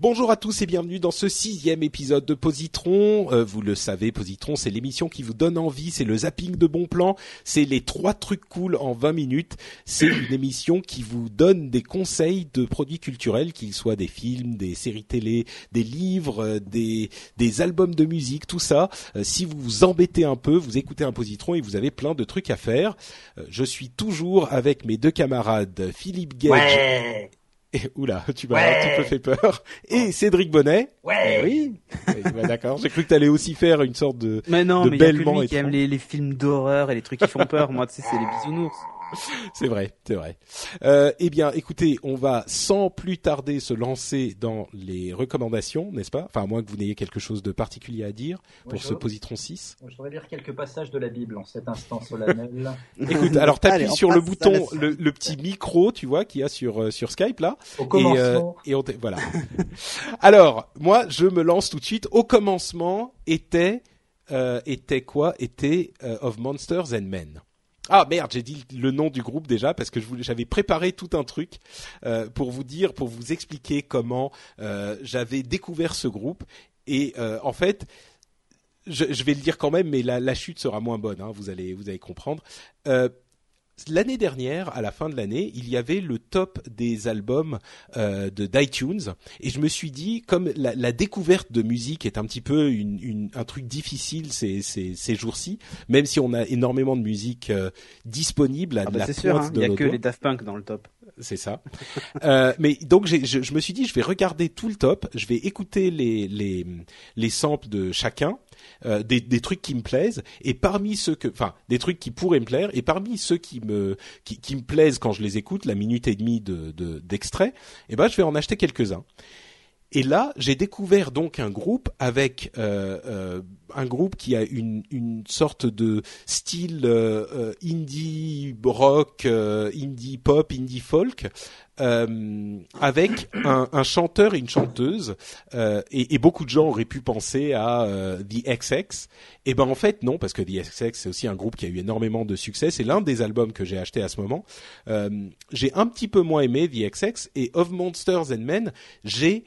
Bonjour à tous et bienvenue dans ce sixième épisode de Positron. Euh, vous le savez, Positron, c'est l'émission qui vous donne envie, c'est le zapping de bons plans, c'est les trois trucs cool en 20 minutes. C'est une émission qui vous donne des conseils de produits culturels, qu'ils soient des films, des séries télé, des livres, euh, des, des albums de musique, tout ça. Euh, si vous vous embêtez un peu, vous écoutez un Positron et vous avez plein de trucs à faire. Euh, je suis toujours avec mes deux camarades, Philippe Gage. Et, oula, tu m'as Ouais. un petit peu fait peur. Et Cédric Bonnet. Ouais. Eh oui. Eh ben, D'accord. J'ai cru que t'allais aussi faire une sorte de. Mais non, de mais il y a que lui qui aime les, les films d'horreur et les trucs qui font peur. Moi, tu sais, c'est les bisounours. C'est vrai, c'est vrai. Euh, eh bien, écoutez, on va sans plus tarder se lancer dans les recommandations, n'est-ce pas? Enfin, à moins que vous n'ayez quelque chose de particulier à dire pour ce Positron 6. Je voudrais lire quelques passages de la Bible en cet instant solennel. Écoute, alors t'appuies on sur le bouton, le, le petit micro, tu vois, qu'il y a sur euh, sur Skype là. Au Et, euh, commencement, et on t- voilà. Alors, moi, je me lance tout de suite. Au commencement, était euh, était quoi? Était euh, of Monsters and Men. Ah merde, j'ai dit le nom du groupe déjà parce que j'avais préparé tout un truc euh, pour vous dire, pour vous expliquer comment euh, j'avais découvert ce groupe. Et euh, en fait, je, vais le dire quand même, mais la, la chute sera moins bonne. hein, vous allez, vous allez comprendre. L'année dernière, à la fin de l'année, il y avait le top des albums euh, de d'iTunes et je me suis dit, comme la, la découverte de musique est un petit peu une, une- un truc difficile ces, ces, ces jours-ci, même si on a énormément de musique euh, disponible à Ah bah, la c'est sûr, pointe hein, de il y a que doigts. les Daft Punk dans le top. C'est ça. Euh, mais donc je, je me suis dit, je vais regarder tout le top, je vais écouter les les les samples de chacun, euh, des des trucs qui me plaisent, et parmi ceux que, enfin, des trucs qui pourraient me plaire, et parmi ceux qui me qui, qui me plaisent quand je les écoute, la minute et demie de de- d'extrait, eh ben je vais en acheter quelques uns. Et là, j'ai découvert donc un groupe avec euh, euh, un groupe qui a une, une sorte de style euh, euh, indie rock, euh, indie pop, indie folk, euh, avec un, un chanteur et une chanteuse. et, et beaucoup de gens auraient pu penser à The XX. Et ben en fait non, parce que The XX c'est aussi un groupe qui a eu énormément de succès. C'est l'un des albums que j'ai acheté à ce moment. J'ai un petit peu moins aimé The XX et Of Monsters and Men. J'ai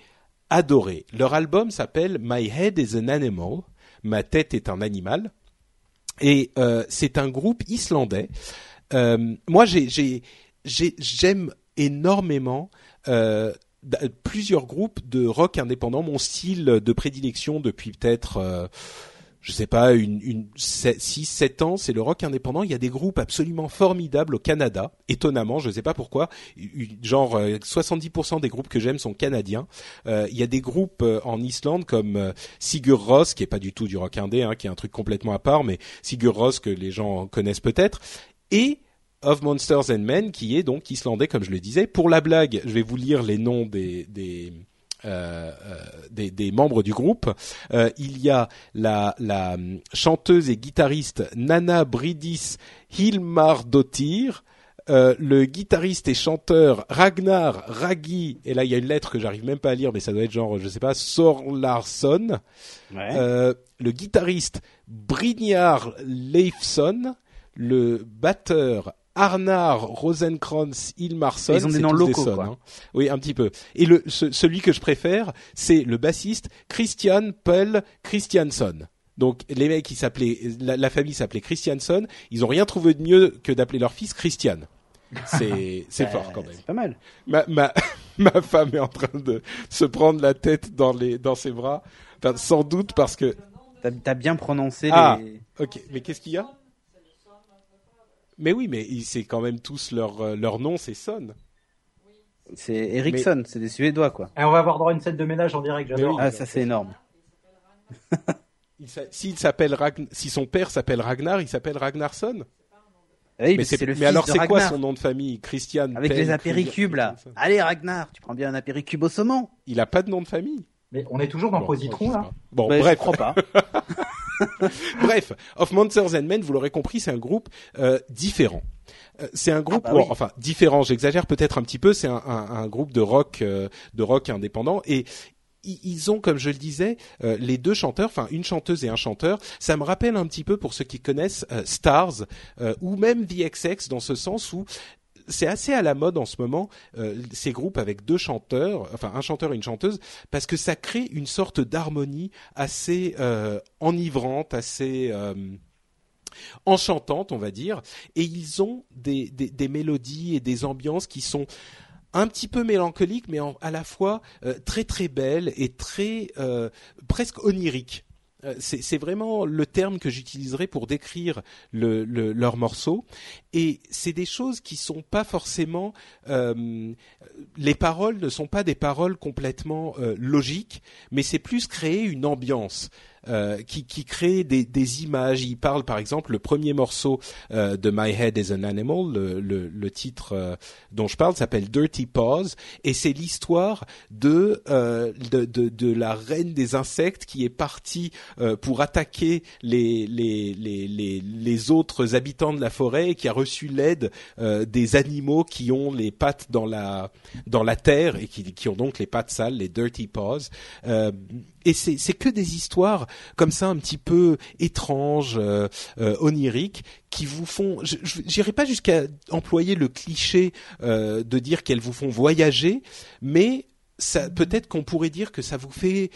adoré. Leur album s'appelle My Head is an Animal. Ma tête est un animal. Et euh, c'est un groupe islandais. Euh, moi, j'ai, j'ai, j'ai- j'aime énormément euh, plusieurs groupes de rock indépendant. Mon style de prédilection depuis peut-être, euh, je sais pas, une, une 6, 7 ans, c'est le rock indépendant. Il y a des groupes absolument formidables au Canada. Étonnamment, je sais pas pourquoi. Genre euh, 70% des groupes que j'aime sont canadiens. Euh, il y a des groupes euh, en Islande comme euh, Sigur Rós, qui est pas du tout du rock indé, hein, qui est un truc complètement à part, mais Sigur Rós que les gens connaissent peut-être. Et of Monsters and Men, qui est donc islandais, comme je le disais. Pour la blague, je vais vous lire les noms des des euh, euh, des, des membres du groupe. Euh, il y a la, la hum, chanteuse et guitariste Nana Bridis Hilmardottir, euh, le guitariste et chanteur Ragnar Ragi, et là il y a une lettre que j'arrive même pas à lire, mais ça doit être genre, je sais pas, Sorlarsson, Ouais. euh, le guitariste Brynjar Leifson, le batteur Arnar Rosenkrantz Ilmarsson. Ils ont des noms locaux, sons, quoi. hein. Oui, un petit peu. Et le, ce- celui que je préfère, c'est le bassiste Christian Pell Christianson. Donc les mecs, ils s'appelaient, la, la famille s'appelait Christianson. Ils ont rien trouvé de mieux que d'appeler leur fils Christian. C'est c'est fort quand même. C'est pas mal. Ma, ma, ma femme est en train de se prendre la tête dans les dans ses bras. Enfin, sans doute parce que T'as as bien prononcé Ah. les. Ok, mais qu'est-ce qu'il y a? Mais oui, mais c'est quand même tous leur euh, leur nom, c'est Son. C'est Ericsson, c'est des Suédois quoi. Et on va avoir droit à une scène de ménage en direct, j'adore. oui. Ah, ça c'est énorme. S'il s'appelle Ragn- si son père s'appelle Ragnar, il s'appelle Ragnarsson. Ah Oui, mais c'est- le alors c'est quoi son nom de famille? Christian Avec Pell, les apéricubes là. Allez Ragnar, tu prends bien un apéricube au saumon. Il a pas de nom de famille. Mais on est toujours dans Bon, Positron, là. Bon, Bah, bref, Je crois pas. bref, Of Monsters and Men, vous l'aurez compris, c'est un groupe euh, différent. Euh, C'est un groupe, Ah bah oui. enfin différent. J'exagère peut-être un petit peu. C'est un, un- un groupe de rock, euh, de rock indépendant et ils ont, comme je le disais, euh, les deux chanteurs, enfin une chanteuse et un chanteur. Ça me rappelle un petit peu pour ceux qui connaissent euh, Stars euh, ou même The XX dans ce sens où c'est assez à la mode en ce moment euh, ces groupes avec deux chanteurs, enfin un chanteur et une chanteuse, parce que ça crée une sorte d'harmonie assez euh, enivrante, assez euh, enchantante, on va dire. Et ils ont des, mélodies et des ambiances qui sont un petit peu mélancoliques, mais à la fois très très belles et très presque oniriques. C'est c'est vraiment le terme que j'utiliserai pour décrire le, le, leur morceau. Et c'est des choses qui sont pas forcément. euh, les paroles ne sont pas des paroles complètement euh, logiques, mais c'est plus créer une ambiance. euh, qui, qui crée des, des images. Il parle par exemple le premier morceau euh, de My Head is an Animal, le, le, le titre euh, dont je parle s'appelle Dirty Paws et c'est l'histoire de, euh, de, de de la reine des insectes qui est partie euh, pour attaquer les, les les les les autres habitants de la forêt et qui a reçu l'aide euh, des animaux qui ont les pattes dans la dans la terre et qui qui ont donc les pattes sales, les Dirty Paws. Euh, et c'est c'est que des histoires comme ça un petit peu étranges, euh, oniriques, qui vous font. J'irai pas jusqu'à employer le cliché de dire qu'elles vous font voyager, mais peut-être qu'on pourrait dire que ça vous fait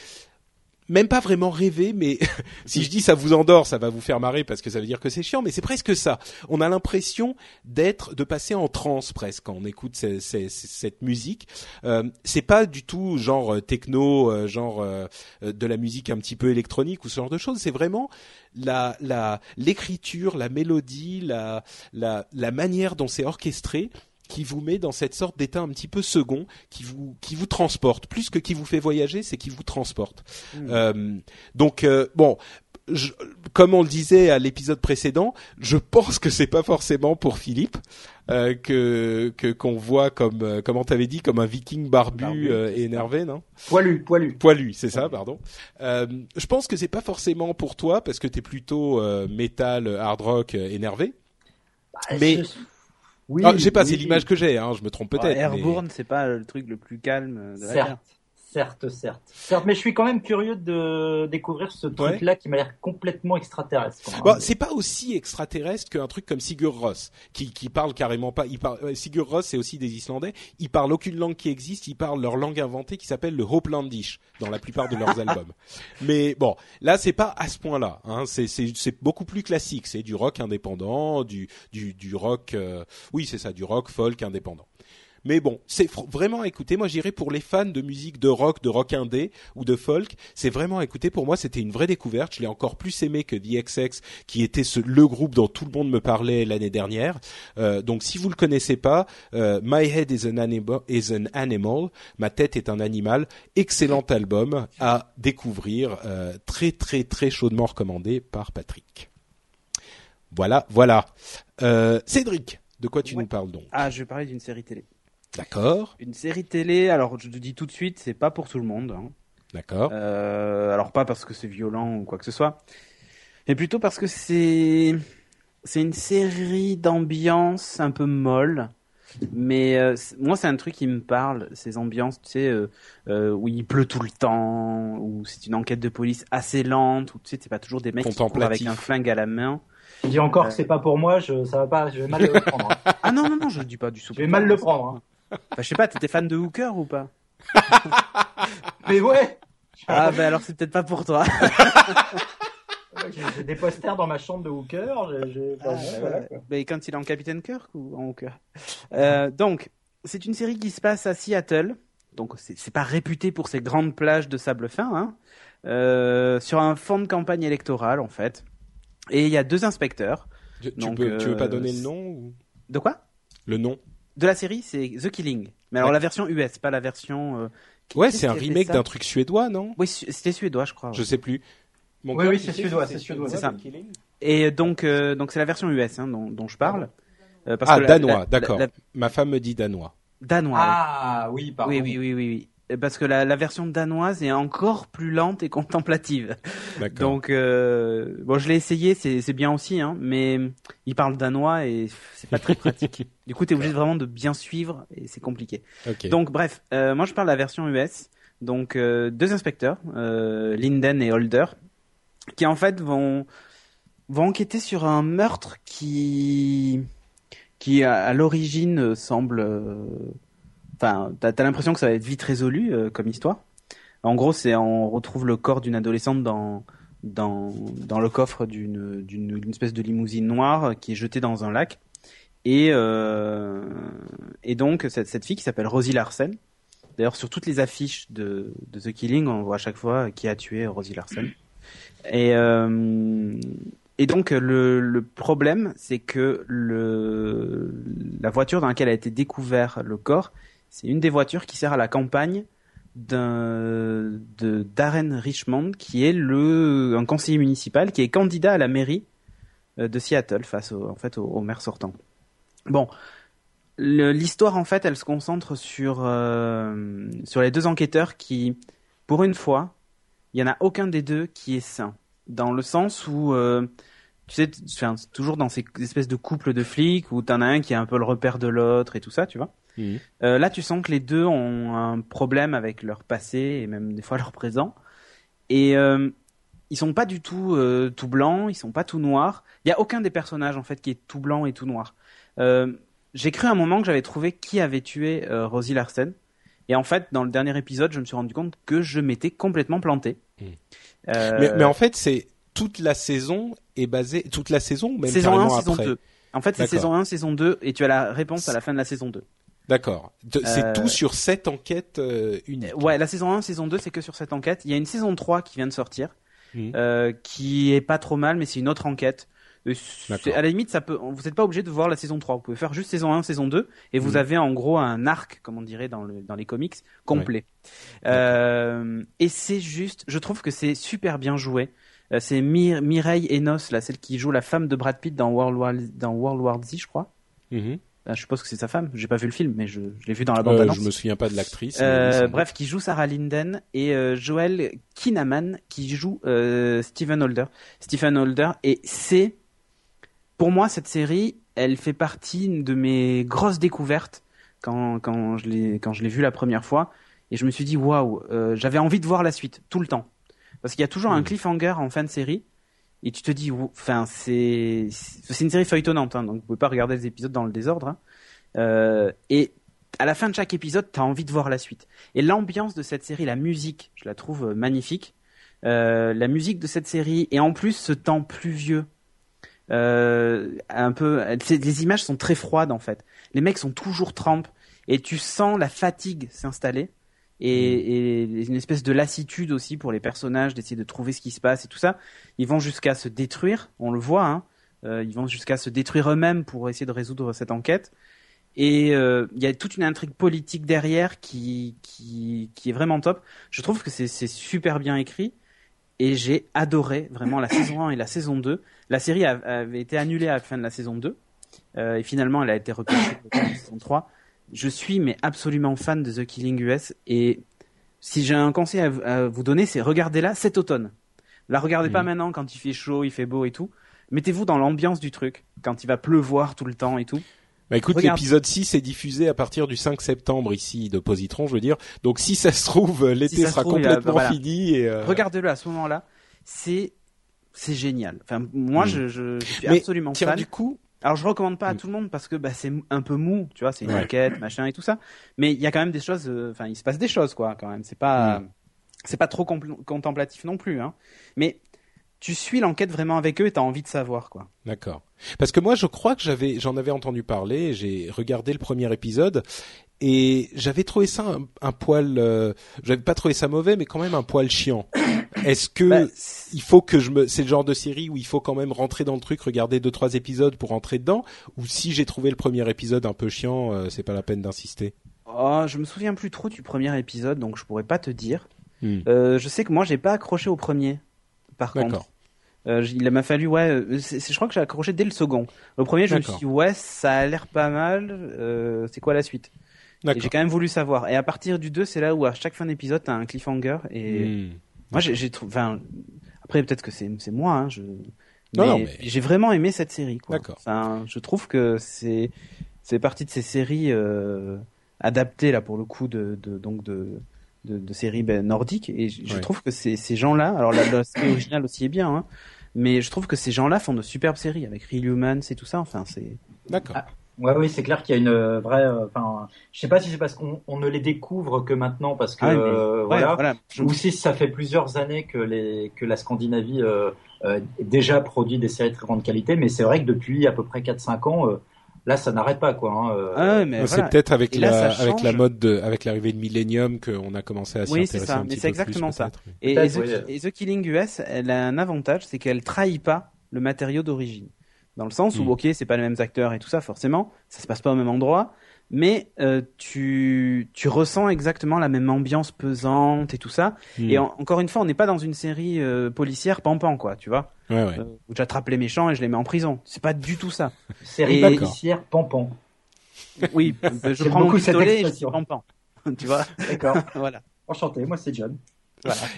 même pas vraiment rêver, mais si je dis ça vous endort, ça va vous faire marrer parce que ça veut dire que c'est chiant, mais c'est presque ça. On a l'impression d'être, de passer en transe presque quand on écoute cette musique. Euh, c'est pas du tout genre euh, techno, euh, genre de la musique un petit peu électronique ou ce genre de choses. C'est vraiment la l'écriture, la mélodie, la la la manière dont c'est orchestré qui vous met dans cette sorte d'état un petit peu second, qui vous qui vous transporte plus que qui vous fait voyager, c'est qui vous transporte. Euh, donc euh, bon. Je, comme on le disait à l'épisode précédent, je pense que c'est pas forcément pour Philippe euh, que que qu'on voit comme euh, comment t'avais dit comme un Viking barbu, Barbu, euh, et énervé, non? Poilu, poilu. Poilu, c'est ça, pardon. Euh, je pense que c'est pas forcément pour toi parce que t'es plutôt euh, métal, hard rock, énervé. Mais- Je- Oui, ah, j'ai pas, oui, c'est l'image que j'ai, hein, je me trompe peut-être. mais- Airborne, c'est pas le truc le plus calme de la Terre. Certes, certes, certes, certes. Mais je suis quand même curieux de découvrir ce truc-là qui m'a l'air complètement extraterrestre. Bon, c'est pas aussi extraterrestre qu'un truc comme Sigur Rós, qui, qui parle carrément pas. Il parle, euh, Sigur Rós, c'est aussi des Islandais. Ils parlent aucune langue qui existe. Ils parlent leur langue inventée qui s'appelle le Hopelandish dans la plupart de leurs albums. Mais bon, là, c'est pas à ce point-là. Hein. C'est, c'est, c'est beaucoup plus classique. C'est du rock indépendant, du, du, du rock. euh, oui, c'est ça, du rock folk indépendant. Mais bon, c'est vraiment écouter. Moi, j'irais pour les fans de musique de rock, de rock indé ou de folk. C'est vraiment écouter. Pour moi, c'était une vraie découverte. Je l'ai encore plus aimé que The XX, qui était ce, le groupe dont tout le monde me parlait l'année dernière. Euh, donc, si vous le connaissez pas, euh, My Head is an, animal, is an Animal. Ma tête est un animal. Excellent album à découvrir. euh, très, très, très chaudement recommandé par Patrick. Voilà, voilà. Euh, Cédric, de quoi tu Ouais. nous parles donc? Ah, je vais parler d'une série télé. D'accord, Une série télé, alors je te dis tout de suite, c'est pas pour tout le monde. hein. d'accord. Euh, alors pas parce que c'est violent ou quoi que ce soit, mais plutôt parce que c'est c'est une série d'ambiance un peu molle. Mais euh, moi, c'est un truc qui me parle, ces ambiances, tu sais, euh, euh, où il pleut tout le temps, où c'est une enquête de police assez lente, où tu sais, c'est pas toujours des mecs qui courent avec un flingue à la main. Je dis encore Euh. que c'est pas pour moi, je, ça va pas, je vais mal le prendre. hein. Ah non, non, non, je dis pas du tout. Je vais mal le prendre. hein. Enfin, je sais pas, t'étais fan de Hooker ou pas Mais ouais, Ah, ben alors c'est peut-être pas pour toi. j'ai des posters dans ma chambre de Hooker. j'ai- Ah, bah voilà, ouais. quoi. Mais quand il est en Capitaine Kirk ou en Hooker Euh, Donc, c'est une série qui se passe à Seattle. Donc, c'est c'est pas réputé pour ses grandes plages de sable fin. Hein. euh, sur un fond de campagne électorale en fait. Et il y a deux inspecteurs. Tu, peux, tu veux pas euh, donner le nom ou... De quoi? Le nom De la série, c'est The Killing. Mais alors Ouais. la version US, pas la version. euh, qui- Ouais, c'est un remake d'un truc suédois, non? Oui, c'était suédois, je crois. ouais. Je sais plus. Mon Oui, oui, c'est suédois, c'est suédois. C'est ça. Et donc, euh, donc c'est la version US hein, dont, dont je parle. Euh, parce Ah, que la- danois, d'accord. la- Ma femme me dit danois. Danois. oui. Ah oui, pardon. oui, oui, oui, oui, oui. Euh, Parce que la, la version danoise est encore plus lente et contemplative. Donc, euh, bon, je l'ai essayé, c'est bien aussi, hein, mais il parle danois et c'est pas très pratique. du coup, t'es obligé vraiment de bien suivre et c'est compliqué. Donc, bref, euh, moi je parle de la version US. Donc, euh, deux inspecteurs, Linden et Holder, qui en fait vont vont enquêter sur un meurtre qui qui à, à l'origine semble, enfin, t'as as, l'impression que ça va être vite résolu euh, comme histoire. En gros, c'est on retrouve le corps d'une adolescente dans dans dans le coffre d'une d'une espèce de limousine noire qui est jetée dans un lac. Et euh, et donc cette cette fille qui s'appelle Rosie Larsen. D'ailleurs, sur toutes les affiches de de The Killing, on voit à chaque fois qui a tué Rosie Larsen. Et euh, et donc le, le problème, c'est que le la voiture dans laquelle a été découvert le corps, c'est une des voitures qui sert à la campagne de Darren Richmond, qui est le un conseiller municipal qui est candidat à la mairie euh, de Seattle face au en fait au, maire sortant. Bon, l'histoire en fait, elle se concentre sur euh, sur les deux enquêteurs qui, pour une fois, il y en a aucun des deux qui est sain, dans le sens où euh, tu sais, enfin, toujours dans ces espèces de couples de flics où t'en as un qui est un peu le repère de l'autre et tout ça, tu vois. Mhm. Euh, là, tu sens que les deux ont un problème avec leur passé et même des fois leur présent. Et euh, ils sont pas du tout euh, tout blancs, ils sont pas tout noirs. Il y a aucun des personnages en fait qui est tout blanc et tout noir. Euh, J'ai cru à un moment que j'avais trouvé qui avait tué euh, Rosie Larsen. Et en fait, dans le dernier épisode, je me suis rendu compte que je m'étais complètement planté. Mhm. Euh, Mais, mais en fait, c'est toute la saison est basée, toute la saison même saison 1, carrément saison après. 2. En fait, c'est saison 1, saison 2, et tu as la réponse à la fin de la saison 2. D'accord. C'est Euh, tout sur cette enquête euh, unique. Ouais, la saison 1, saison 2, c'est que sur cette enquête. Il y a une saison 3 qui vient de sortir, Mhm. euh, qui est pas trop mal, mais c'est une autre enquête. Euh. À la limite, ça peut, vous n'êtes pas obligé de voir la saison 3. Vous pouvez faire juste saison 1, saison 2, et vous Mhm. avez en gros un arc, comme on dirait dans, le, dans les comics, complet. Euh, et c'est juste, je trouve que c'est super bien joué. Euh, c'est Mi- Mireille Enos, là, celle qui joue la femme de Brad Pitt dans World War, dans World War Z, je crois. Mhm. Ah, je suppose que c'est sa femme. J'ai pas vu le film, mais je, je l'ai vu dans la Euh, bande-annonce. je me souviens pas de l'actrice. Euh, bref, qui joue Sarah Linden et euh, Joel Kinnaman qui joue euh, Stephen Holder. Stephen Holder et c'est pour moi cette série, elle fait partie de mes grosses découvertes quand quand je l'ai quand je l'ai vue la première fois et je me suis dit waouh, j'avais envie de voir la suite tout le temps parce qu'il y a toujours un Mhm. cliffhanger en fin de série et tu te dis enfin c'est une série feuilletonnante hein, donc vous pouvez pas regarder les épisodes dans le désordre hein. Euh, et à la fin de chaque épisode, t'as envie de voir la suite. Et l'ambiance de cette série, la musique, je la trouve euh, magnifique. Euh, la musique de cette série, et en plus ce temps pluvieux, un peu, les images sont très froides en fait. Les mecs sont toujours trempes, et tu sens la fatigue s'installer. Et, et une espèce de lassitude aussi pour les personnages d'essayer de trouver ce qui se passe et tout ça. Ils vont jusqu'à se détruire, on le voit. Hein. Euh, ils vont jusqu'à se détruire eux-mêmes pour essayer de résoudre cette enquête. Et euh, il y a toute une intrigue politique derrière qui, qui, qui est vraiment top. Je trouve que c'est super bien écrit. Et j'ai adoré vraiment la saison 1 et la saison 2. La série avait été annulée à la fin de la saison 2. Euh, et finalement, elle a été repêchée pour la saison 3. Je suis mais absolument fan de The Killing US. Et si j'ai un conseil à, vous donner, c'est regardez-la cet automne. La regardez pas Mhm. maintenant quand il fait chaud, il fait beau et tout. Mettez-vous dans l'ambiance du truc, quand il va pleuvoir tout le temps et tout. Bah écoute, l'épisode 6 est diffusé à partir du 5 septembre ici de Positron, je veux dire. Donc si ça se trouve, l'été Si ça se sera trouve, complètement voilà. fini. Et, euh, Regardez-le à ce moment-là. C'est c'est génial. Enfin, moi, Mm. je, je, je suis Mais absolument tiens, fan. du coup, Alors, je recommande pas à Mm. tout le monde parce que bah, c'est un peu mou, tu vois, c'est une Ouais. enquête, machin et tout ça. Mais il y a quand même des choses. euh, Enfin, il se passe des choses, quoi, quand même. C'est pas Mm. c'est pas trop contemplatif non plus, hein. Mais tu suis l'enquête vraiment avec eux et t'as envie de savoir, quoi. D'accord. Parce que moi, je crois que j'avais, j'en avais entendu parler. J'ai regardé le premier épisode et j'avais trouvé ça un, un poil. Euh, j'avais pas trouvé ça mauvais, mais quand même un poil chiant. Est-ce que Bah, il faut que je me, c'est le genre de série où il faut quand même rentrer dans le truc, regarder deux trois épisodes pour rentrer dedans, ou si j'ai trouvé le premier épisode un peu chiant, euh, c'est pas la peine d'insister? Oh, je me souviens plus trop du premier épisode, donc je pourrais pas te dire. Hmm. Euh, je sais que moi, j'ai pas accroché au premier. Par contre. Euh, il m'a fallu, ouais, je crois que j'ai accroché dès le second. Le premier, je me suis dit, ouais, ça a l'air pas mal. c'est quoi la suite? J'ai quand même voulu savoir. Et à partir du 2, c'est là où à chaque fin d'épisode, t'as un cliffhanger. Et Hmm. Moi, j'ai trouvé. Enfin, après, peut-être que c'est moi. Hein, je... Non, mais, non, mais- j'ai vraiment aimé cette série. quoi. D'accord. Enfin, je trouve que c'est c'est partie de ces séries euh, adaptées là pour le coup de, de donc de de, de séries ben, nordiques. Et je, Ouais. trouve que ces ces gens-là, alors la, la série originale aussi est bien, hein, mais je trouve que ces gens-là font de superbes séries avec Real Humans et tout ça. Enfin, c'est D'accord. Ouais, oui, c'est clair qu'il y a une euh, vraie. euh, Enfin, je sais pas si c'est parce qu'on on ne les découvre que maintenant, parce que Ah, mais- euh, ouais, voilà, voilà. Je- ou si ça fait plusieurs années que les que la Scandinavie euh, euh, déjà produit des séries de très grande qualité, mais c'est vrai que depuis à peu près 4-5 ans, euh, là, ça n'arrête pas, quoi. Hein, euh, Ah ouais, mais c'est voilà. peut-être avec Et la avec la mode de, avec l'arrivée de Millennium qu'on a commencé à s'y Oui, intéresser c'est ça, un mais petit c'est plus, exactement ça. Et, et, The, oui. et The Killing US, elle a un avantage, c'est qu'elle trahit pas le matériau d'origine. Dans le sens où, Mm. ok, c'est pas les mêmes acteurs et tout ça, forcément, ça se passe pas au même endroit, mais euh, tu, tu ressens exactement la même ambiance pesante et tout ça. Hmm. Et en- encore une fois, on n'est pas dans une série euh, policière pampan, quoi, tu vois, Ouais, ouais. euh, où j'attrape les méchants et je les mets en prison. C'est pas du tout ça. série Et- policière Pampan. Oui, je J'aime prends mon beaucoup cette pistolet et je pampan. tu vois, D'accord. voilà. Enchanté. Moi, c'est John.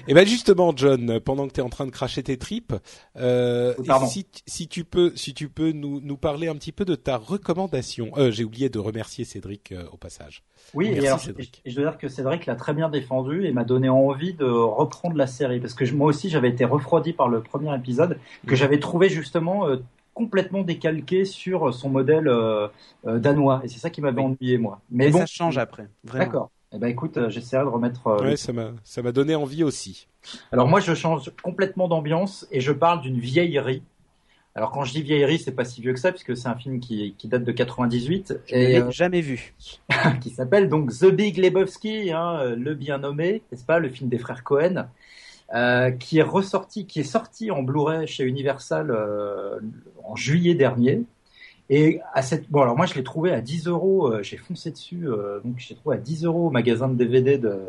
Et ben justement, John, pendant que tu es en train de cracher tes tripes, euh, si, si tu peux, si tu peux nous, nous parler un petit peu de ta recommandation. Euh, J'ai oublié de remercier Cédric euh, au passage. Oui, Merci, et alors, Cédric. et je dois dire que Cédric l'a très bien défendu et m'a donné envie de reprendre la série parce que je- moi aussi j'avais été refroidi par le premier épisode que j'avais trouvé justement euh, complètement décalqué sur son modèle euh, euh, danois et c'est ça qui m'avait Oui. ennuyé moi. Mais Mais bon, ça change après. Vraiment. d'accord. Eh ben écoute, euh, j'essaierai de remettre. euh, Ouais, ça m'a, ça m'a donné envie aussi. Alors moi je change complètement d'ambiance et je parle d'une vieillerie. Alors quand je dis vieillerie, c'est pas si vieux que ça puisque c'est un film qui, qui date de 98 Je et l'ai euh, jamais vu. qui s'appelle donc The Big Lebowski, hein, euh, le bien nommé, n'est-ce pas, le film des frères Cohen, euh, qui est ressorti, qui est sorti en Blu-ray chez Universal euh, en juillet dernier. Et à cette, bon alors moi je l'ai trouvé à 10 euros, euh, j'ai foncé dessus, euh, donc je l'ai trouvé à 10 euros au magasin de DVD de,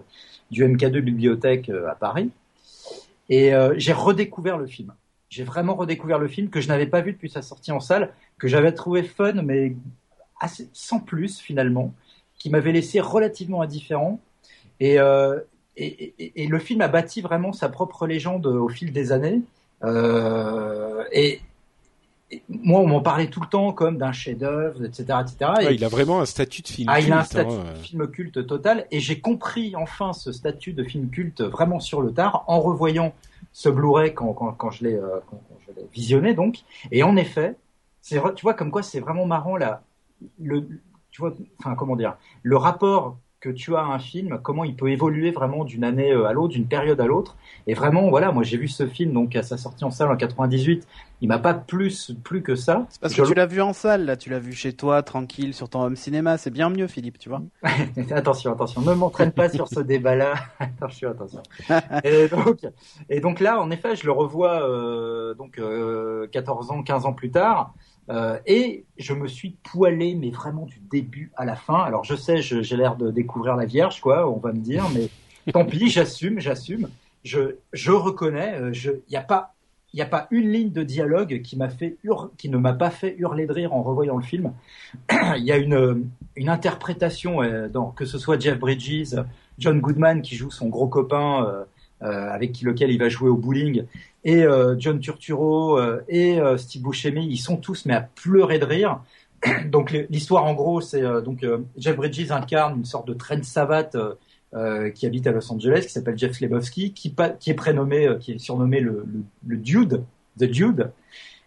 du MK2 Bibliothèque euh, à Paris. Et euh, j'ai redécouvert le film. J'ai vraiment redécouvert le film que je n'avais pas vu depuis sa sortie en salle, que j'avais trouvé fun, mais assez, sans plus finalement, qui m'avait laissé relativement indifférent. Et, euh, et, et, et le film a bâti vraiment sa propre légende au fil des années. Euh, et, et moi, on m'en parlait tout le temps comme d'un chef-d'œuvre, etc., etc. Et- il a vraiment un statut de film ah, il a un culte, hein, statut euh. de film culte total et j'ai compris enfin ce statut de film culte vraiment sur le tard en revoyant ce Blu-ray quand, quand, quand je l'ai euh, je l'ai visionné donc et en effet c'est tu vois comme quoi c'est vraiment marrant là le tu vois enfin comment dire le rapport que tu as un film comment il peut évoluer vraiment d'une année euh, à l'autre d'une période à l'autre. Et vraiment voilà moi j'ai vu ce film donc à sa sortie en salle en 98 il m'a pas plus plus que ça. C'est parce Je que tu l'as vu en salle, là, tu l'as vu chez toi, tranquille, sur ton home cinéma, c'est bien mieux, Philippe, tu vois. attention, attention, ne m'entraîne pas sur ce débat-là. attention, attention. Et donc, et donc là, en effet, je le revois euh, donc euh, 14 ans, 15 ans plus tard, euh, et je me suis poilé, mais vraiment du début à la fin. Alors je sais, j'ai l'air de découvrir la Vierge, quoi, on va me dire, mais tant pis, j'assume, j'assume. Je, je reconnais, euh, je, il n'y a pas il n'y a pas une ligne de dialogue qui m'a fait qui ne m'a pas fait hurler de rire en revoyant le film. Il y a une, une interprétation, euh, dans, que ce soit Jeff Bridges, John Goodman qui joue son gros copain euh, avec qui, lequel il va jouer au bowling, et euh, John Turturro euh, et euh, Steve Buscemi, ils sont tous mais à pleurer de rire. donc l'histoire en gros, c'est euh, donc euh, Jeff Bridges incarne une sorte de traîne savate euh, euh, qui habite à Los Angeles, qui s'appelle Jeff Lebowski, qui, qui est prénommé, euh, qui est surnommé le, le, le Dude, The Dude,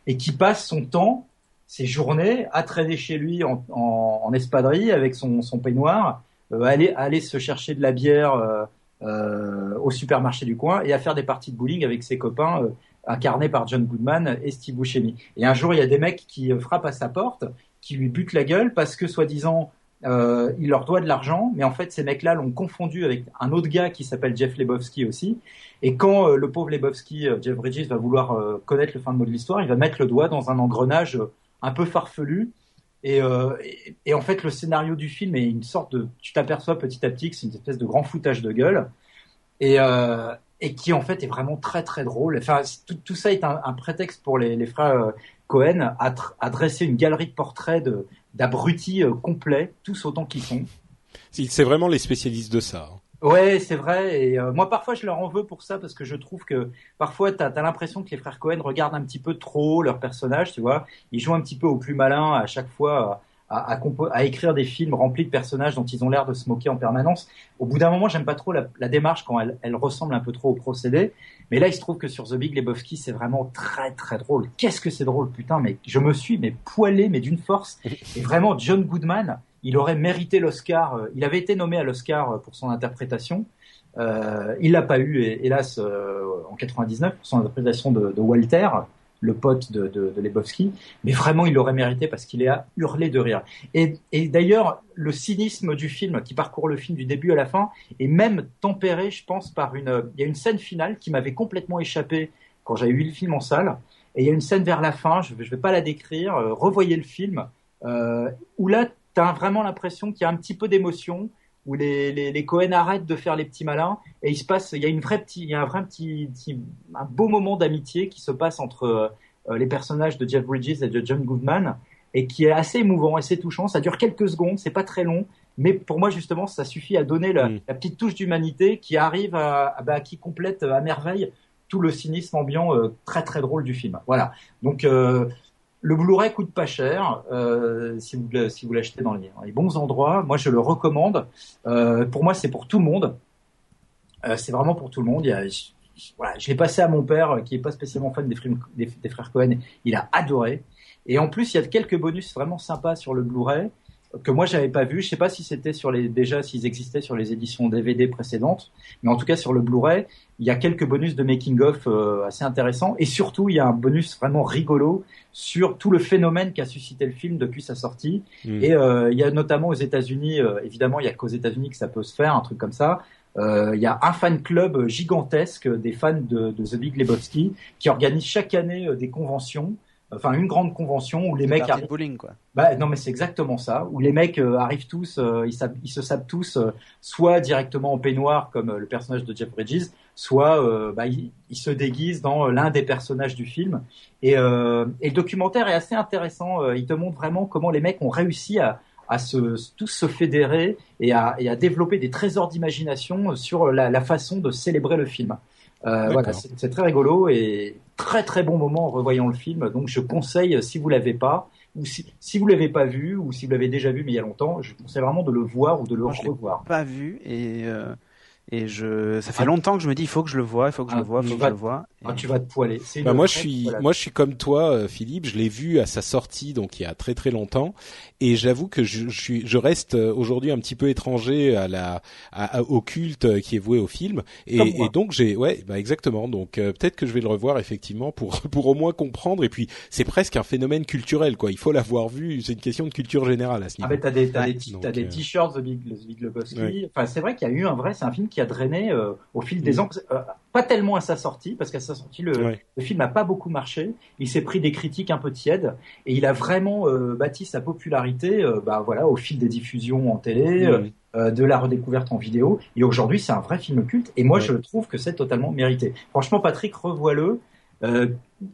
et qui passe son temps, ses journées, à traîner chez lui en, en, espadrille avec son, son peignoir, euh, aller, aller se chercher de la bière euh, au supermarché du coin et à faire des parties de bowling avec ses copains euh, incarnés par John Goodman et Steve Buscemi. Et un jour, il y a des mecs qui euh, frappent à sa porte, qui lui butent la gueule parce que, soi-disant, euh, il leur doit de l'argent, mais en fait ces mecs-là l'ont confondu avec un autre gars qui s'appelle Jeff Lebowski aussi. Et quand euh, le pauvre Lebowski, euh, Jeff Bridges, va vouloir connaître le fin de mot de l'histoire, il va mettre le doigt dans un engrenage un peu farfelu. Et, et, et, en fait, le scénario du film est une sorte de, tu t'aperçois petit à petit que c'est une espèce de grand foutage de gueule. Et, et qui en fait est vraiment très très drôle. Enfin, tout, tout ça est un, prétexte pour les, les frères Cohen à, dresser une galerie de portraits d'abrutis euh, complets, tous autant qu'ils sont. C'est vraiment les spécialistes de ça. Hein. Ouais, c'est vrai. Et euh, moi, parfois, je leur en veux pour ça parce que je trouve que parfois, t'as as, l'impression que les frères Cohen regardent un petit peu trop leurs personnages, tu vois. Ils jouent un petit peu au plus malin à chaque fois à, à, à, écrire des films remplis de personnages dont ils ont l'air de se moquer en permanence. Au bout d'un moment, j'aime pas trop la, la, démarche quand elle, elle, ressemble un peu trop au procédé. Mais là, il se trouve que sur The Big Lebowski, c'est vraiment très très drôle. Qu'est-ce que c'est drôle, putain Mais je me suis mais poilé, mais d'une force. Et vraiment, John Goodman, il aurait mérité l'Oscar. Euh, il avait été nommé à l'Oscar euh, pour son interprétation. Euh, il l'a pas eu, hélas, euh, en 99 pour son interprétation de, de Walter le pote de, de, de Lebowski, mais vraiment il l'aurait mérité parce qu'il est à hurler de rire. Et, et d'ailleurs, le cynisme du film qui parcourt le film du début à la fin est même tempéré, je pense, par une. Il y a une scène finale qui m'avait complètement échappé quand j'avais vu le film en salle. Et il y a une scène vers la fin, je ne vais pas la décrire, euh, revoyez le film, euh, où là, tu as vraiment l'impression qu'il y a un petit peu d'émotion, où les, les, les, Cohen arrêtent de faire les petits malins et il se passe, il y a une vraie petit, il y a un vrai petit, petit un beau moment d'amitié qui se passe entre euh, les personnages de Jeff Bridges et de John Goodman et qui est assez émouvant, assez touchant. Ça dure quelques secondes, c'est pas très long, mais pour moi justement, ça suffit à donner la, mm. la petite touche d'humanité qui arrive à, à bah, qui complète à merveille tout le cynisme ambiant euh, très très drôle du film. Voilà. Donc euh, le Blu-ray coûte pas cher euh, si vous l'achetez dans les, bons endroits. Moi, je le recommande. Euh, pour moi, c'est pour tout le monde. Euh, c'est vraiment pour tout le monde. Il y a, je, voilà, l'ai passé à mon père, qui est pas spécialement fan des, des, des, frères Cohen. Il a adoré. Et en plus, il y a quelques bonus vraiment sympas sur le Blu-ray que moi j'avais pas vu. Je sais pas si c'était sur les déjà s'ils existaient sur les éditions DVD précédentes, mais en tout cas sur le Blu-ray, il y a quelques bonus de making of euh, assez intéressants et surtout il y a un bonus vraiment rigolo sur tout le phénomène qu'a suscité le film depuis sa sortie. Mmh. Et euh, il y a notamment aux États-Unis, euh, évidemment il y a qu'aux États-Unis que ça peut se faire un truc comme ça. Il y a un fan club gigantesque des fans de, de The Big Lebowski qui organise chaque année des conventions enfin une grande convention où les mecs arrivent bowling quoi. Bah non mais c'est exactement ça où les mecs euh, arrivent tous euh, ils, ils, se sapent tous euh, soit directement en peignoir comme le personnage de Jeff Bridges soit bah, ils, ils, se déguisent dans l'un des personnages du film et, et, le documentaire est assez intéressant il te montre vraiment comment les mecs ont réussi à à se, tous se fédérer et à, et à développer des trésors d'imagination sur la, la, façon de célébrer le film. Euh, voilà, c'est très rigolo et très très bon moment en revoyant le film. Donc je conseille, si vous l'avez pas, ou si, si vous l'avez pas vu, ou si vous l'avez déjà vu mais il y a longtemps, je conseille vraiment de le voir ou de le Moi, revoir. Je pas vu et euh, et je ça fait ah. longtemps que je me dis il faut que je le vois, il faut que je ah, le vois, il faut que je le vois. Ah, tu vas te poiler. Bah moi je suis moi je suis comme toi euh, Philippe, je l'ai vu à sa sortie donc il y a très très longtemps et j'avoue que je, je, suis je reste euh, aujourd'hui un petit peu étranger à la à, au culte euh, qui est voué au film et, et donc j'ai ouais bah exactement donc euh, peut-être que je vais le revoir effectivement pour pour au moins comprendre et puis c'est presque un phénomène culturel quoi il faut l'avoir vu c'est une question de culture générale à ce niveau. Ah mais t'as des t'as des, t-shirts The Big, The Big Lebowski ouais. enfin c'est vrai qu'il y a eu un vrai c'est un film qui a drainé euh, au fil des mmh. ans euh, pas tellement à sa sortie parce qu'à sa sortie le, ouais. le film n'a pas beaucoup marché il s'est pris des critiques un peu tièdes et il a vraiment bâti sa popularité euh, bah voilà, au fil des diffusions en télé, mmh. euh, de la redécouverte en vidéo. Et aujourd'hui, c'est un vrai film culte. Et moi, ouais. je trouve que c'est totalement mérité. Franchement, Patrick, revois-le. Euh,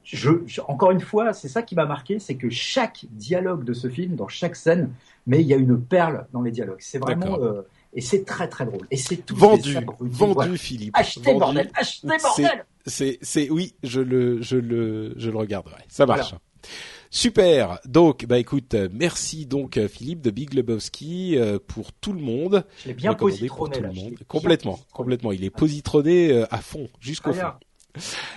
je, je, encore une fois, c'est ça qui m'a marqué, c'est que chaque dialogue de ce film, dans chaque scène, mais il y a une perle dans les dialogues. C'est vraiment euh, et c'est très très drôle. Et c'est tout vendu, vendu, voilà. Philippe. Achetez vendu. bordel, achetez bordel. C'est, c'est, oui, je le, je le, je le regarderai. Ça marche. Voilà. Super. Donc, bah écoute, merci donc Philippe de Big Lebowski euh, pour tout le monde. Je l'ai bien positronné pour tout le monde. Complètement, complètement. Il est positronné euh, à fond, jusqu'au fond.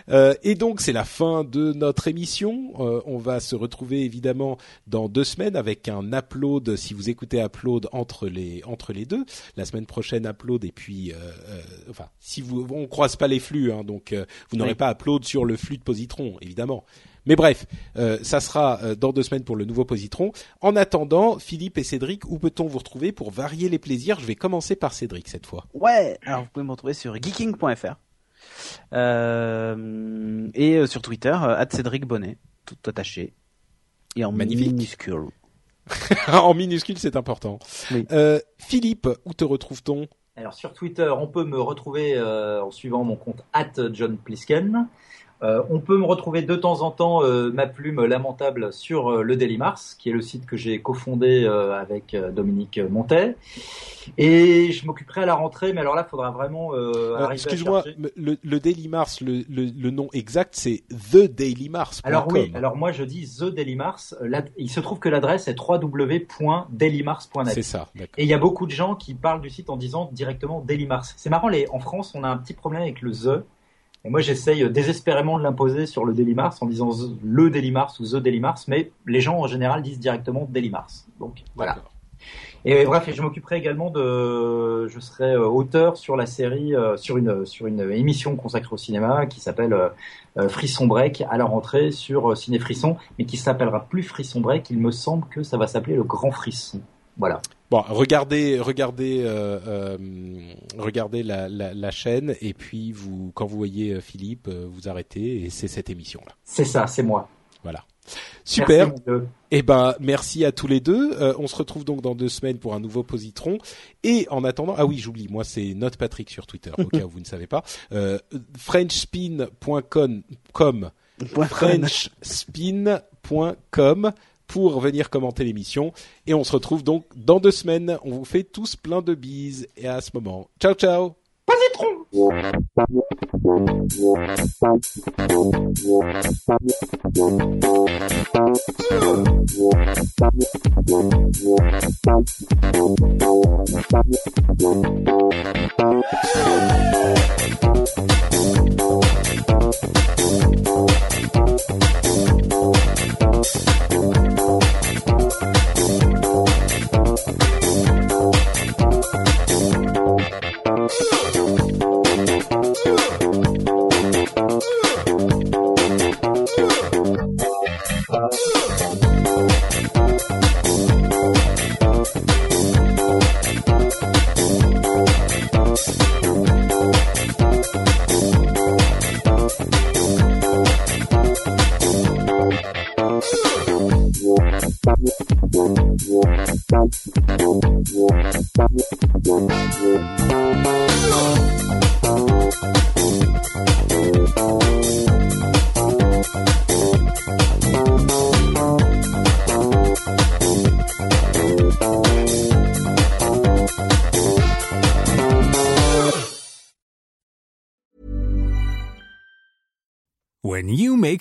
Euh, et donc c'est la fin de notre émission. Euh, on va se retrouver évidemment dans deux semaines avec un upload. Si vous écoutez upload entre les entre les deux, la semaine prochaine upload et puis euh, euh enfin si vous on croise pas les flux, hein, donc euh, vous n'aurez Oui. pas upload sur le flux de Positron évidemment. Mais bref, euh, ça sera euh, dans deux semaines pour le nouveau Positron. En attendant, Philippe et Cédric, où peut-on vous retrouver pour varier les plaisirs? Je vais commencer par Cédric cette fois. Ouais, alors vous pouvez me retrouver sur geeking.fr et euh, sur Twitter, euh, Cédric Bonnet, tout attaché et en Magnifique. minuscule. en minuscule, c'est important. Oui. Euh, Philippe, où te retrouve-t-on? Alors sur Twitter, on peut me retrouver euh, en suivant mon compte @johnplisken. Euh, on peut me retrouver de temps en temps euh, ma plume lamentable sur euh, le Daily Mars, qui est le site que j'ai cofondé euh, avec euh, Dominique Montet. Et je m'occuperai à la rentrée, mais alors là, il faudra vraiment Excuse-moi, le, le Daily Mars, le, le, le nom exact, c'est TheDailyMars.com. Alors oui, alors moi je dis The Daily Mars. Là, il se trouve que l'adresse est www.dailymars.net. c'est ça, d'accord. Et il y a beaucoup de gens qui parlent du site en disant directement Daily Mars. C'est marrant, les, en France, on a un petit problème avec le The. Et moi, j'essaye désespérément de l'imposer sur le Daily Mars en disant le Daily Mars ou The Daily Mars, mais les gens en général disent directement Daily Mars. Donc voilà. Et bref, et je m'occuperai également de, je serai euh, auteur sur la série, euh, sur une sur une émission consacrée au cinéma qui s'appelle euh, Frisson Break à la rentrée sur Ciné Frisson, mais qui s'appellera plus Frisson Break. Il me semble que ça va s'appeler le Grand Frisson. Voilà. Bon, regardez, regardez, euh, euh, regardez la, la, la chaîne et puis vous, quand vous voyez euh, Philippe, vous arrêtez et c'est cette émission-là. C'est ça, c'est moi. Voilà. Super. Merci. Eh ben, merci à tous les deux. Euh, on se retrouve donc dans deux semaines pour un nouveau Positron. Et en attendant, ah oui, j'oublie, moi c'est Note Patrick sur Twitter, au cas où vous ne savez pas. Euh, Frenchspin.com. Frenchspin.com pour venir commenter l'émission. Et on se retrouve donc dans deux semaines. On vous fait tous plein de bises. Et à ce moment, ciao ciao. When